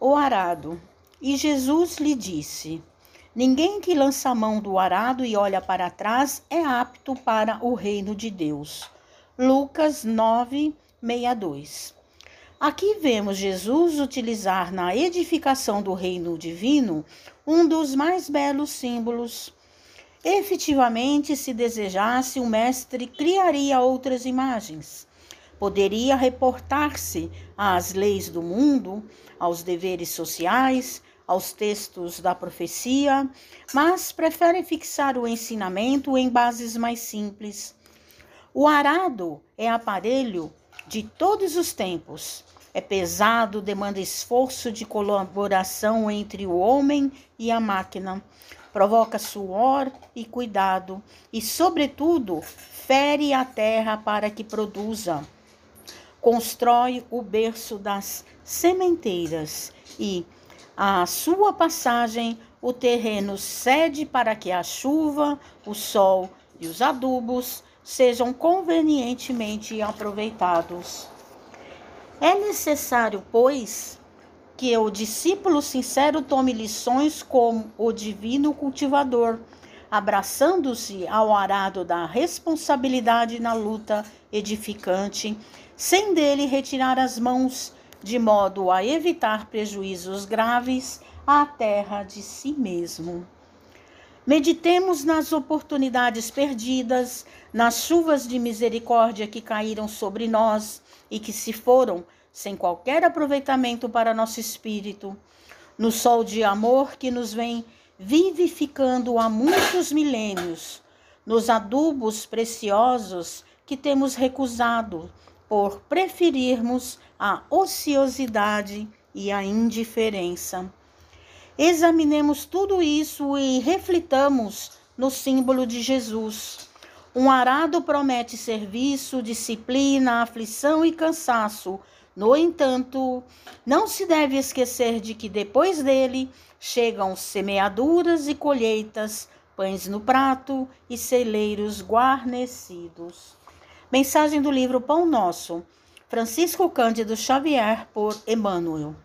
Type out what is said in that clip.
o arado. E Jesus lhe disse: Ninguém que lança a mão do arado e olha para trás é apto para o reino de Deus. Lucas 9, 62. Aqui vemos Jesus utilizar na edificação do reino divino um dos mais belos símbolos. Efetivamente, se desejasse, o mestre criaria outras imagens. Poderia reportar-se às leis do mundo, aos deveres sociais, aos textos da profecia, mas prefere fixar o ensinamento em bases mais simples. O arado é aparelho de todos os tempos. É pesado, demanda esforço de colaboração entre o homem e a máquina. Provoca suor e cuidado, e, sobretudo, fere a terra para que produza. Constrói o berço das sementeiras e, à sua passagem, o terreno cede para que a chuva, o sol e os adubos sejam convenientemente aproveitados. É necessário, pois, que o discípulo sincero tome lições como o divino cultivador, abraçando-se ao arado da responsabilidade na luta edificante, sem dele retirar as mãos, de modo a evitar prejuízos graves à terra de si mesmo. Meditemos nas oportunidades perdidas, nas chuvas de misericórdia que caíram sobre nós e que se foram sem qualquer aproveitamento para nosso espírito, no sol de amor que nos vem vivificando há muitos milênios, nos adubos preciosos que temos recusado por preferirmos a ociosidade e a indiferença. Examinemos tudo isso e reflitamos no símbolo de Jesus. Um arado promete serviço, disciplina, aflição e cansaço. No entanto, não se deve esquecer de que depois dele chegam semeaduras e colheitas, pães no prato e celeiros guarnecidos. Mensagem do livro Pão Nosso, Francisco Cândido Xavier, por Emmanuel.